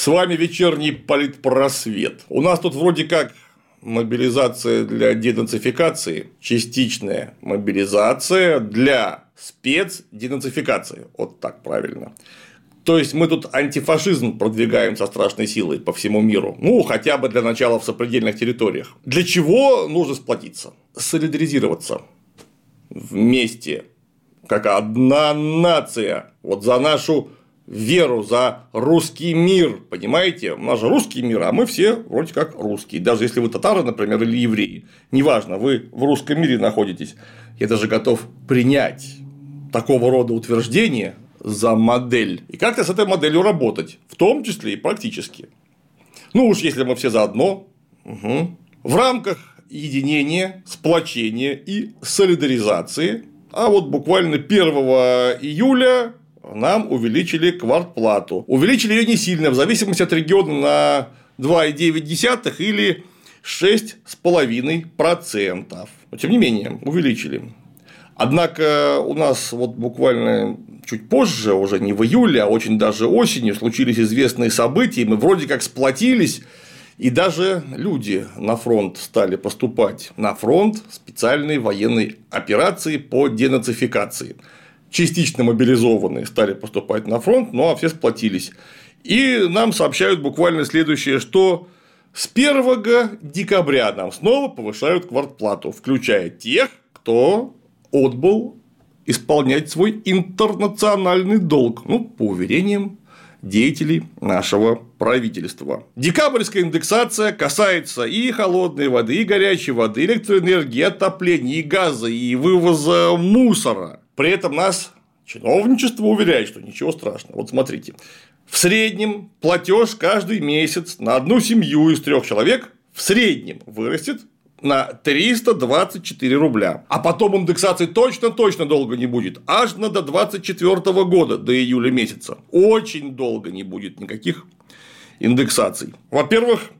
С вами вечерний политпросвет. У нас тут вроде как мобилизация для денацификации, частичная мобилизация для спецденацификации. Вот так правильно. То есть мы тут антифашизм продвигаем со страшной силой по всему миру. Ну, хотя бы для начала в сопредельных территориях. Для чего нужно сплотиться? Солидаризироваться вместе, как одна нация, вот за нашу веру, за русский мир, понимаете? У нас же русский мир, а мы все вроде как русские. Даже если вы татары, например, или евреи, неважно, вы в русском мире находитесь, я даже готов принять такого рода утверждение за модель и как-то с этой моделью работать, в том числе и практически. Ну уж если мы все заодно, угу. в рамках единения, сплочения и солидаризации, а вот буквально 1 июля нам увеличили квартплату. Увеличили ее не сильно, в зависимости от региона на 2,9 или 6,5%. Но тем не менее, увеличили. Однако у нас вот буквально чуть позже, уже не в июле, а очень даже осенью случились известные события, и мы вроде как сплотились, и даже люди на фронт стали поступать. На фронт специальной военной операции по денацификации частично мобилизованные стали поступать на фронт, ну а все сплотились. И нам сообщают буквально следующее, что с 1 декабря нам снова повышают квартплату, включая тех, кто отбыл исполнять свой интернациональный долг, ну, по уверениям деятелей нашего правительства. Декабрьская индексация касается и холодной воды, и горячей воды, электроэнергии, отопления, и газа, и вывоза мусора. При этом нас чиновничество уверяет, что ничего страшного. Вот смотрите, в среднем платеж каждый месяц на одну семью из трех человек в среднем вырастет на 324 рубля. А потом индексации точно-точно долго не будет. Аж на до 24 года, до июля месяца. Очень долго не будет никаких индексаций. Во-первых,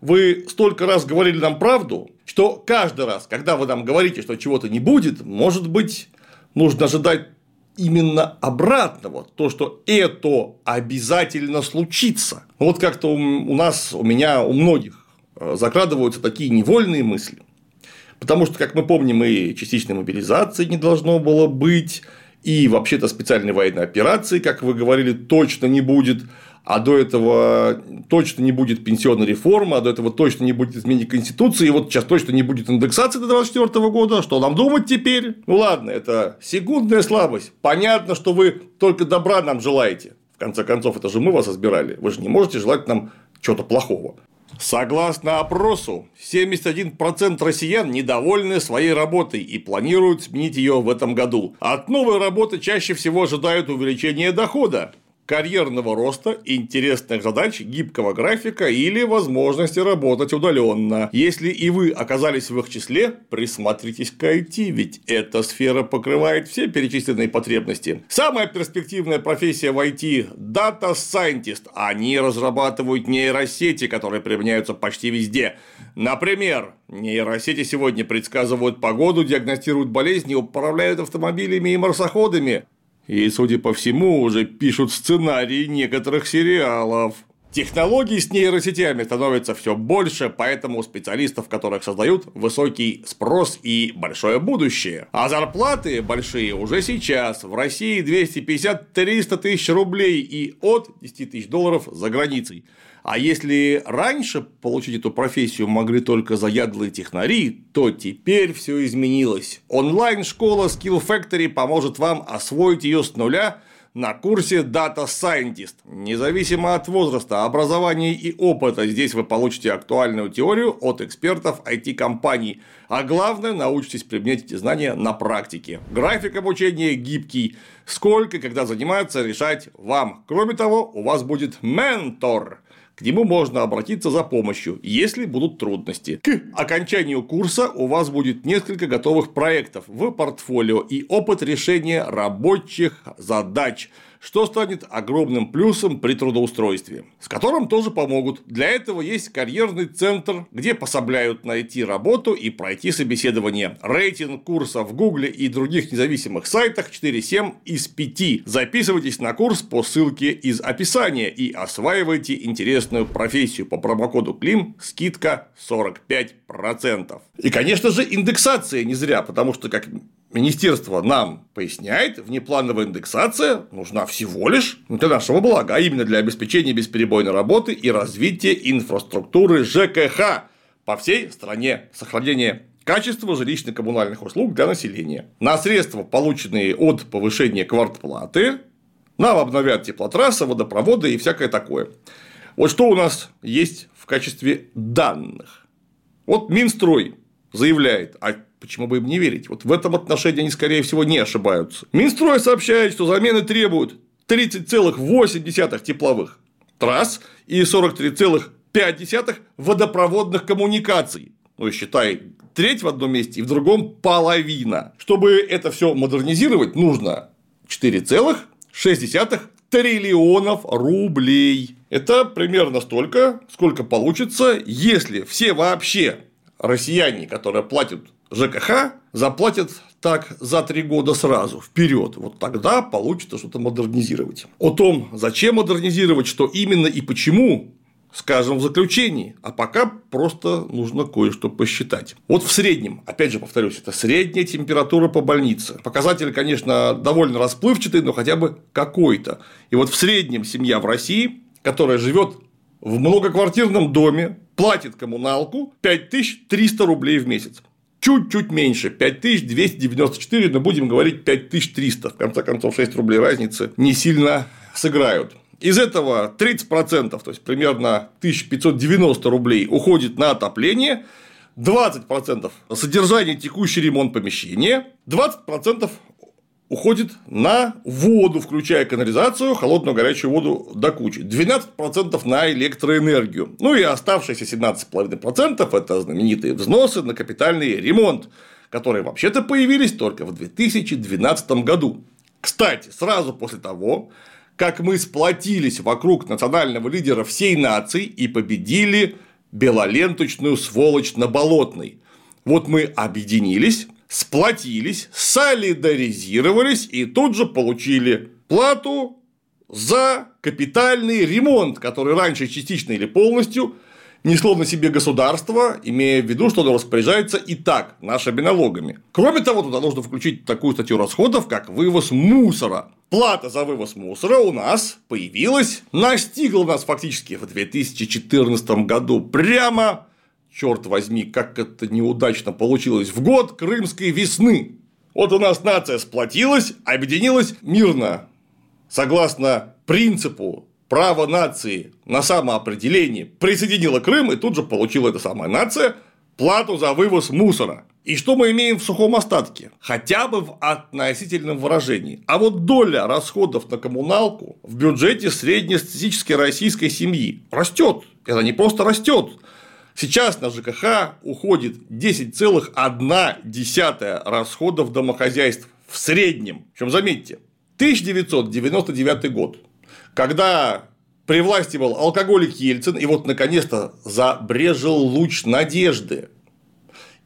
вы столько раз говорили нам правду, что каждый раз, когда вы нам говорите, что чего-то не будет, может быть, нужно ожидать именно обратного, то, что это обязательно случится. Вот как-то у нас, у меня, у многих э, закрадываются такие невольные мысли. Потому что, как мы помним, и частичной мобилизации не должно было быть, и вообще-то специальной военной операции, как вы говорили, точно не будет а до этого точно не будет пенсионной реформы, а до этого точно не будет изменения Конституции, и вот сейчас точно не будет индексации до 2024 года. Что нам думать теперь? Ну ладно, это секундная слабость. Понятно, что вы только добра нам желаете. В конце концов, это же мы вас избирали. Вы же не можете желать нам чего-то плохого. Согласно опросу, 71% россиян недовольны своей работой и планируют сменить ее в этом году. От новой работы чаще всего ожидают увеличения дохода карьерного роста, интересных задач, гибкого графика или возможности работать удаленно. Если и вы оказались в их числе, присмотритесь к IT, ведь эта сфера покрывает все перечисленные потребности. Самая перспективная профессия в IT – Data Scientist. Они разрабатывают нейросети, которые применяются почти везде. Например, нейросети сегодня предсказывают погоду, диагностируют болезни, управляют автомобилями и марсоходами. И, судя по всему, уже пишут сценарии некоторых сериалов. Технологий с нейросетями становится все больше, поэтому у специалистов, которых создают, высокий спрос и большое будущее. А зарплаты большие уже сейчас. В России 250-300 тысяч рублей и от 10 тысяч долларов за границей. А если раньше получить эту профессию могли только заядлые технари, то теперь все изменилось. Онлайн-школа Skill Factory поможет вам освоить ее с нуля на курсе Data Scientist. Независимо от возраста, образования и опыта, здесь вы получите актуальную теорию от экспертов IT-компаний. А главное, научитесь применять эти знания на практике. График обучения гибкий. Сколько и когда заниматься, решать вам. Кроме того, у вас будет ментор к нему можно обратиться за помощью, если будут трудности. К окончанию курса у вас будет несколько готовых проектов в портфолио и опыт решения рабочих задач, что станет огромным плюсом при трудоустройстве, с которым тоже помогут. Для этого есть карьерный центр, где пособляют найти работу и пройти собеседование. Рейтинг курса в Гугле и других независимых сайтах 4,7 из 5. Записывайтесь на курс по ссылке из описания и осваивайте интересную профессию по промокоду КЛИМ скидка 45%. И, конечно же, индексация не зря, потому что, как Министерство нам поясняет, внеплановая индексация нужна всего лишь для нашего блага, а именно для обеспечения бесперебойной работы и развития инфраструктуры ЖКХ по всей стране, сохранения качества жилищно-коммунальных услуг для населения. На средства, полученные от повышения квартплаты, нам обновят теплотрассы, водопроводы и всякое такое. Вот что у нас есть в качестве данных. Вот Минстрой заявляет, а почему бы им не верить? Вот в этом отношении они, скорее всего, не ошибаются. Минстрой сообщает, что замены требуют 30,8 тепловых трасс и 43,5 водопроводных коммуникаций. Ну, считай, треть в одном месте и в другом половина. Чтобы это все модернизировать, нужно 4,6 триллионов рублей. Это примерно столько, сколько получится, если все вообще россияне, которые платят ЖКХ, заплатят так за три года сразу, вперед. Вот тогда получится что-то модернизировать. О том, зачем модернизировать, что именно и почему, скажем в заключении, а пока просто нужно кое-что посчитать. Вот в среднем, опять же повторюсь, это средняя температура по больнице. Показатель, конечно, довольно расплывчатый, но хотя бы какой-то. И вот в среднем семья в России, которая живет в многоквартирном доме, платит коммуналку 5300 рублей в месяц. Чуть-чуть меньше, 5294, но будем говорить 5300. В конце концов, 6 рублей разницы не сильно сыграют. Из этого 30%, то есть примерно 1590 рублей уходит на отопление, 20% содержание текущий ремонт помещения, 20% уходит на воду, включая канализацию, холодную горячую воду до кучи, 12% на электроэнергию, ну и оставшиеся 17,5% это знаменитые взносы на капитальный ремонт, которые вообще-то появились только в 2012 году. Кстати, сразу после того, как мы сплотились вокруг национального лидера всей нации и победили белоленточную сволочь на Болотной. Вот мы объединились, сплотились, солидаризировались и тут же получили плату за капитальный ремонт, который раньше частично или полностью несло на себе государство, имея в виду, что оно распоряжается и так нашими налогами. Кроме того, туда нужно включить такую статью расходов, как вывоз мусора. Плата за вывоз мусора у нас появилась, настигла нас фактически в 2014 году прямо черт возьми, как это неудачно получилось, в год крымской весны. Вот у нас нация сплотилась, объединилась мирно, согласно принципу права нации на самоопределение, присоединила Крым и тут же получила эта самая нация плату за вывоз мусора. И что мы имеем в сухом остатке? Хотя бы в относительном выражении. А вот доля расходов на коммуналку в бюджете среднестатистической российской семьи растет. Это не просто растет. Сейчас на ЖКХ уходит 10,1 расходов домохозяйств в среднем. Причем заметьте, 1999 год, когда при власти был алкоголик Ельцин, и вот наконец-то забрежил луч надежды.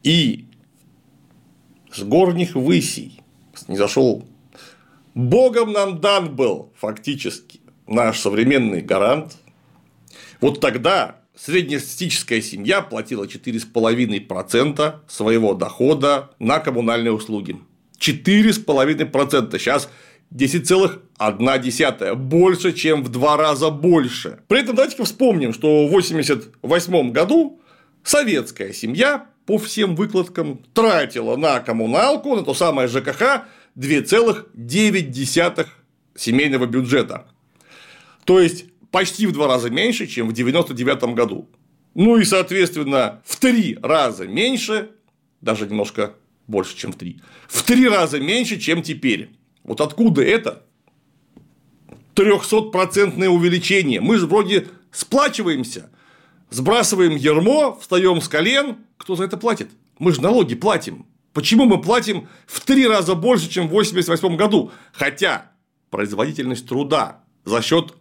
И с горних высей не зашел. Богом нам дан был фактически наш современный гарант. Вот тогда среднестатистическая семья платила 4,5% своего дохода на коммунальные услуги. 4,5%. Сейчас 10,1 больше, чем в два раза больше. При этом давайте-ка вспомним, что в 1988 году советская семья по всем выкладкам тратила на коммуналку, на то самое ЖКХ 2,9 семейного бюджета. То есть почти в два раза меньше, чем в 1999 году. Ну и, соответственно, в три раза меньше, даже немножко больше, чем в три, в три раза меньше, чем теперь. Вот откуда это? 300-процентное увеличение. Мы же вроде сплачиваемся, сбрасываем ермо, встаем с колен. Кто за это платит? Мы же налоги платим. Почему мы платим в три раза больше, чем в 1988 году? Хотя производительность труда за счет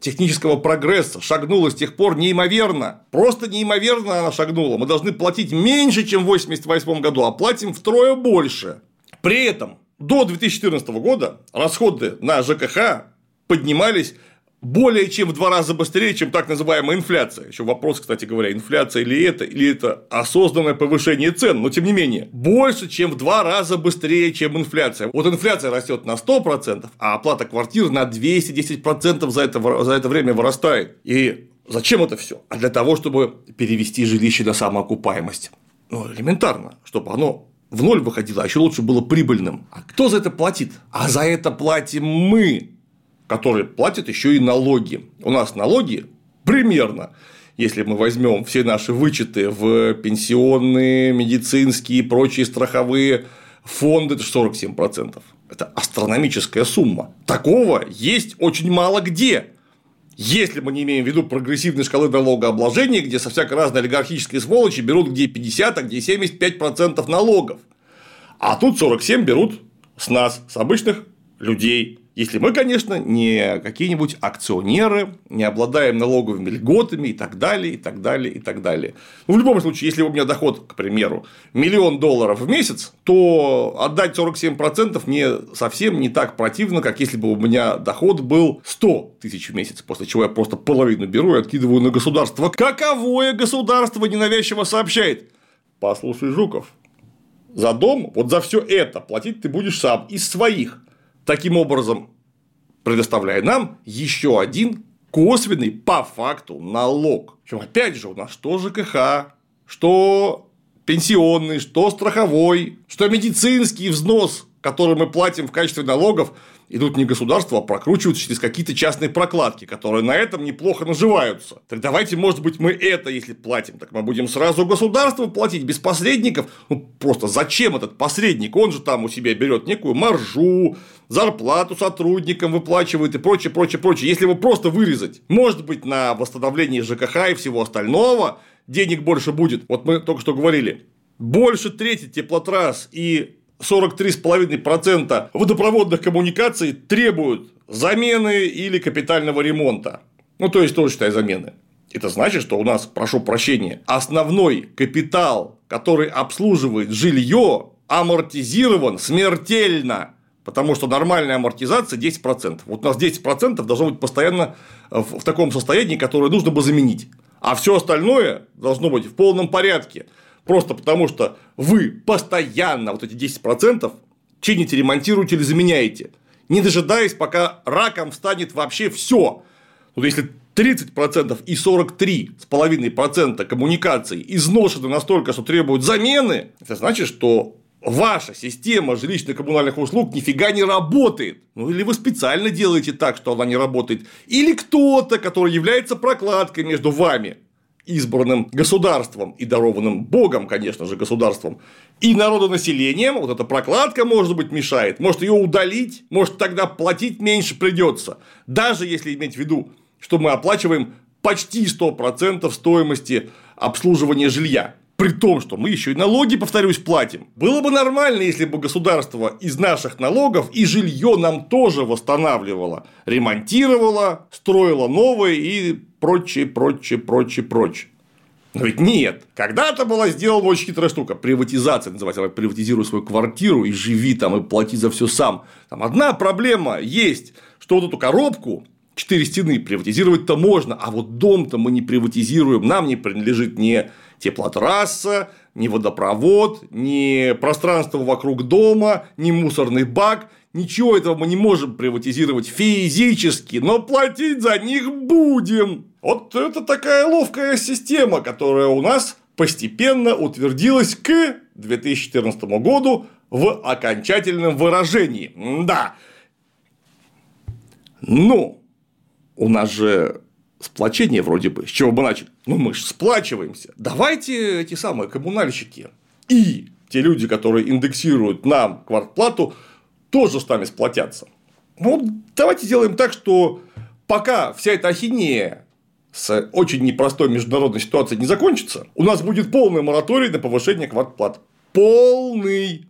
технического прогресса шагнула с тех пор неимоверно. Просто неимоверно она шагнула. Мы должны платить меньше, чем в 1988 году, а платим втрое больше. При этом до 2014 года расходы на ЖКХ поднимались более чем в два раза быстрее, чем так называемая инфляция. Еще вопрос, кстати говоря, инфляция или это, или это осознанное повышение цен, но тем не менее, больше, чем в два раза быстрее, чем инфляция. Вот инфляция растет на 100%, а оплата квартир на 210% за это, за это время вырастает. И зачем это все? А для того, чтобы перевести жилище на самоокупаемость. Ну, элементарно, чтобы оно в ноль выходило, а еще лучше было прибыльным. А кто за это платит? А за это платим мы, которые платят еще и налоги. У нас налоги примерно, если мы возьмем все наши вычеты в пенсионные, медицинские и прочие страховые фонды, это 47%. Это астрономическая сумма. Такого есть очень мало где. Если мы не имеем в виду прогрессивной шкалы налогообложения, где со всякой разной олигархической сволочи берут где 50, а где 75% налогов. А тут 47 берут с нас, с обычных людей. Если мы, конечно, не какие-нибудь акционеры, не обладаем налоговыми льготами и так далее, и так далее, и так далее. Ну, в любом случае, если у меня доход, к примеру, миллион долларов в месяц, то отдать 47% мне совсем не так противно, как если бы у меня доход был 100 тысяч в месяц, после чего я просто половину беру и откидываю на государство. Каковое государство ненавязчиво сообщает? Послушай, Жуков, за дом, вот за все это платить ты будешь сам из своих таким образом предоставляя нам еще один косвенный по факту налог. Причем, опять же, у нас что ЖКХ, что пенсионный, что страховой, что медицинский взнос, который мы платим в качестве налогов, идут не государству, а прокручиваются через какие-то частные прокладки, которые на этом неплохо наживаются. Так давайте, может быть, мы это, если платим, так мы будем сразу государству платить без посредников. Ну, просто зачем этот посредник? Он же там у себя берет некую маржу, зарплату сотрудникам выплачивает и прочее, прочее, прочее. Если его просто вырезать, может быть, на восстановление ЖКХ и всего остального денег больше будет. Вот мы только что говорили, больше трети теплотрасс и 43,5% водопроводных коммуникаций требуют замены или капитального ремонта. Ну, то есть, тоже считай замены. Это значит, что у нас, прошу прощения, основной капитал, который обслуживает жилье, амортизирован смертельно. Потому что нормальная амортизация 10%. Вот у нас 10% должно быть постоянно в таком состоянии, которое нужно бы заменить. А все остальное должно быть в полном порядке. Просто потому, что вы постоянно вот эти 10% чините, ремонтируете или заменяете, не дожидаясь, пока раком станет вообще все. Вот если 30% и 43,5% коммуникаций изношены настолько, что требуют замены, это значит, что ваша система жилищно-коммунальных услуг нифига не работает. Ну или вы специально делаете так, что она не работает, или кто-то, который является прокладкой между вами избранным государством и дарованным Богом, конечно же, государством, и народонаселением, вот эта прокладка, может быть, мешает, может ее удалить, может тогда платить меньше придется, даже если иметь в виду, что мы оплачиваем почти 100% стоимости обслуживания жилья. При том, что мы еще и налоги, повторюсь, платим. Было бы нормально, если бы государство из наших налогов и жилье нам тоже восстанавливало, ремонтировало, строило новое и прочее, прочее, прочее, прочее. Но ведь нет. Когда-то была сделана очень хитрая штука. Приватизация называется. Приватизируй свою квартиру и живи там, и плати за все сам. Там одна проблема есть, что вот эту коробку четыре стены приватизировать-то можно, а вот дом-то мы не приватизируем, нам не принадлежит не теплотрасса, ни водопровод, ни пространство вокруг дома, ни мусорный бак. Ничего этого мы не можем приватизировать физически, но платить за них будем. Вот это такая ловкая система, которая у нас постепенно утвердилась к 2014 году в окончательном выражении. Да. Но у нас же сплочение вроде бы, с чего бы начали. Ну, мы же сплачиваемся. Давайте эти самые коммунальщики и те люди, которые индексируют нам квартплату, тоже с нами сплотятся. Ну, давайте сделаем так, что пока вся эта ахинея с очень непростой международной ситуацией не закончится, у нас будет полный мораторий на повышение квартплат. Полный.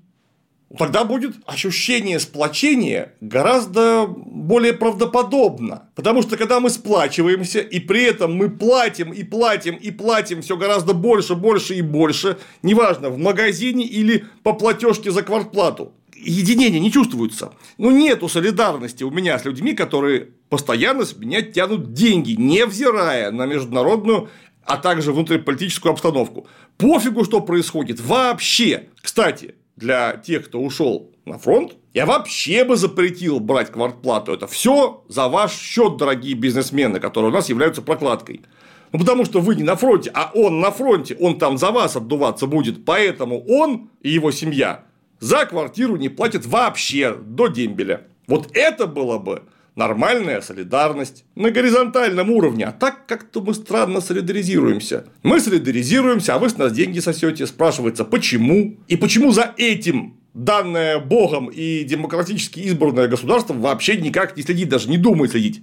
тогда будет ощущение сплочения гораздо более правдоподобно. Потому что когда мы сплачиваемся, и при этом мы платим и платим и платим все гораздо больше, больше и больше, неважно, в магазине или по платежке за квартплату, единения не чувствуется. Ну, нету солидарности у меня с людьми, которые постоянно с меня тянут деньги, невзирая на международную а также внутриполитическую обстановку. Пофигу, что происходит вообще. Кстати, для тех, кто ушел на фронт, я вообще бы запретил брать квартплату. Это все за ваш счет, дорогие бизнесмены, которые у нас являются прокладкой. Ну, потому что вы не на фронте, а он на фронте, он там за вас отдуваться будет. Поэтому он и его семья за квартиру не платят вообще до дембеля. Вот это было бы нормальная солидарность на горизонтальном уровне. А так как-то мы странно солидаризируемся. Мы солидаризируемся, а вы с нас деньги сосете. Спрашивается, почему? И почему за этим данное Богом и демократически избранное государство вообще никак не следит, даже не думает следить.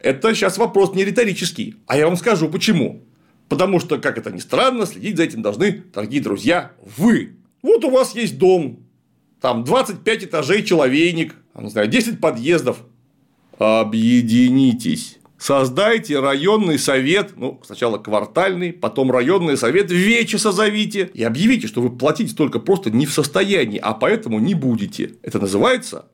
Это сейчас вопрос не риторический. А я вам скажу почему. Потому что, как это ни странно, следить за этим должны, дорогие друзья, вы. Вот у вас есть дом, там 25 этажей человейник, не знаю, 10 подъездов, Объединитесь. Создайте районный совет, ну, сначала квартальный, потом районный совет, вече созовите и объявите, что вы платить только просто не в состоянии, а поэтому не будете. Это называется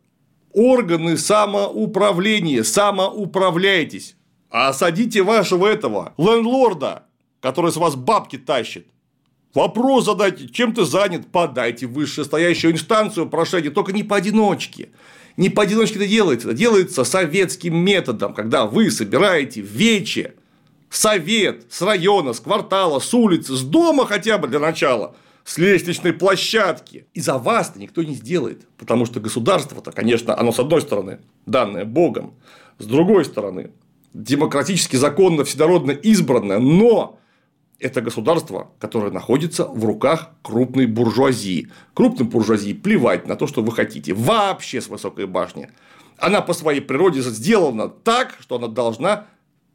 органы самоуправления, самоуправляйтесь. Осадите вашего этого лендлорда, который с вас бабки тащит. Вопрос задайте, чем ты занят, подайте в вышестоящую инстанцию прошение, только не поодиночке не поодиночке это делается, это делается советским методом, когда вы собираете вече совет с района, с квартала, с улицы, с дома хотя бы для начала, с лестничной площадки. И за вас-то никто не сделает. Потому что государство-то, конечно, оно с одной стороны данное Богом, с другой стороны демократически, законно, вседородно избранное, но это государство, которое находится в руках крупной буржуазии. Крупной буржуазии плевать на то, что вы хотите. Вообще с высокой башни. Она по своей природе сделана так, что она должна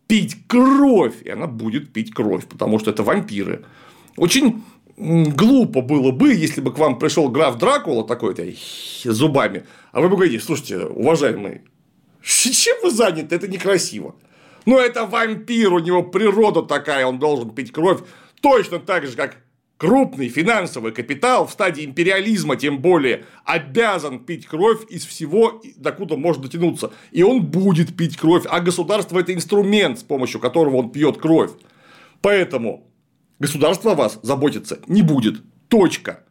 пить кровь. И она будет пить кровь, потому что это вампиры. Очень глупо было бы, если бы к вам пришел граф Дракула такой-то зубами, а вы бы говорили, слушайте, уважаемый, чем вы заняты, это некрасиво. Ну, это вампир, у него природа такая, он должен пить кровь точно так же, как крупный финансовый капитал в стадии империализма, тем более, обязан пить кровь из всего, докуда может дотянуться. И он будет пить кровь, а государство – это инструмент, с помощью которого он пьет кровь. Поэтому государство о вас заботиться не будет. Точка.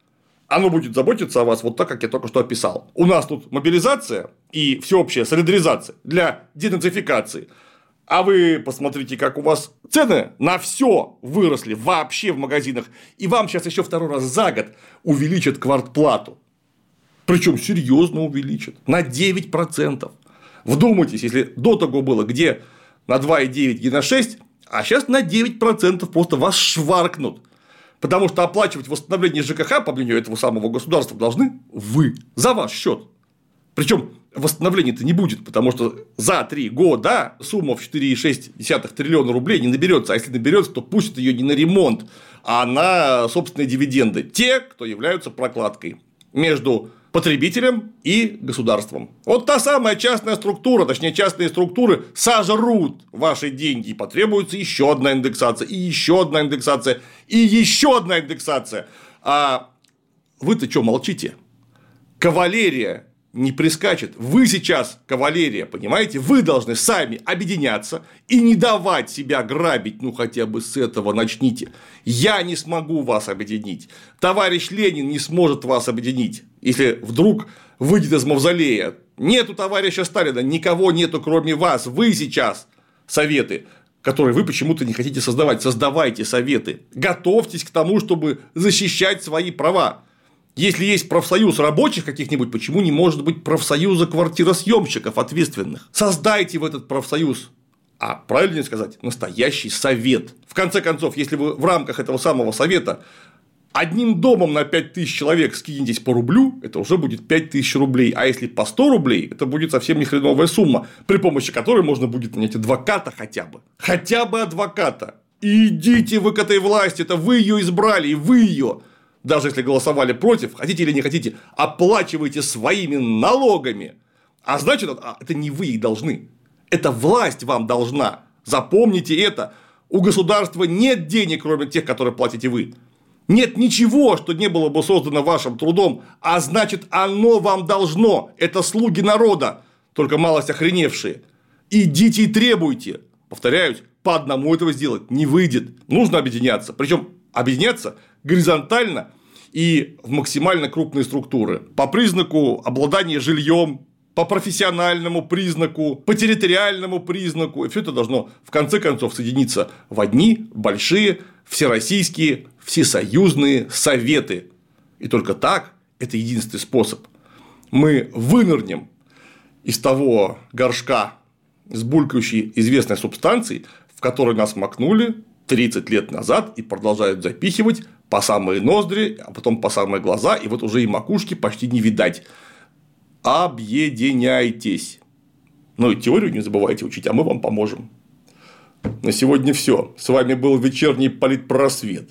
Оно будет заботиться о вас вот так, как я только что описал. У нас тут мобилизация и всеобщая солидаризация для денацификации – а вы посмотрите, как у вас цены на все выросли вообще в магазинах. И вам сейчас еще второй раз за год увеличат квартплату. Причем серьезно увеличат. На 9%. Вдумайтесь, если до того было, где на 2,9 и на 6, а сейчас на 9% просто вас шваркнут. Потому что оплачивать восстановление ЖКХ, по мнению этого самого государства, должны вы за ваш счет. Причем восстановления-то не будет, потому что за три года сумма в 4,6 триллиона рублей не наберется, а если наберется, то пустят ее не на ремонт, а на собственные дивиденды. Те, кто являются прокладкой между потребителем и государством. Вот та самая частная структура, точнее частные структуры сожрут ваши деньги и потребуется еще одна индексация, и еще одна индексация, и еще одна индексация. А вы-то что молчите? Кавалерия не прискачет. Вы сейчас кавалерия, понимаете? Вы должны сами объединяться и не давать себя грабить. Ну, хотя бы с этого начните. Я не смогу вас объединить. Товарищ Ленин не сможет вас объединить, если вдруг выйдет из мавзолея. Нету товарища Сталина, никого нету, кроме вас. Вы сейчас советы которые вы почему-то не хотите создавать. Создавайте советы. Готовьтесь к тому, чтобы защищать свои права. Если есть профсоюз рабочих каких-нибудь, почему не может быть профсоюза квартиросъемщиков ответственных? Создайте в этот профсоюз а правильнее сказать, настоящий совет. В конце концов, если вы в рамках этого самого совета одним домом на 5000 человек скинетесь по рублю, это уже будет 5000 рублей. А если по 100 рублей, это будет совсем не хреновая сумма, при помощи которой можно будет нанять адвоката хотя бы. Хотя бы адвоката. И идите вы к этой власти, это вы ее избрали, и вы ее даже если голосовали против, хотите или не хотите, оплачиваете своими налогами. А значит, а, это не вы их должны. Это власть вам должна. Запомните это. У государства нет денег, кроме тех, которые платите вы. Нет ничего, что не было бы создано вашим трудом, а значит, оно вам должно. Это слуги народа, только малость охреневшие. Идите и требуйте. Повторяюсь, по одному этого сделать не выйдет. Нужно объединяться. Причем объединяться горизонтально и в максимально крупные структуры. По признаку обладания жильем, по профессиональному признаку, по территориальному признаку. И все это должно в конце концов соединиться в одни большие всероссийские всесоюзные советы. И только так это единственный способ. Мы вынырнем из того горшка с булькающей известной субстанцией, в которой нас макнули 30 лет назад и продолжают запихивать по самые ноздри, а потом по самые глаза, и вот уже и макушки почти не видать. Объединяйтесь. Ну и теорию не забывайте учить, а мы вам поможем. На сегодня все. С вами был вечерний политпросвет.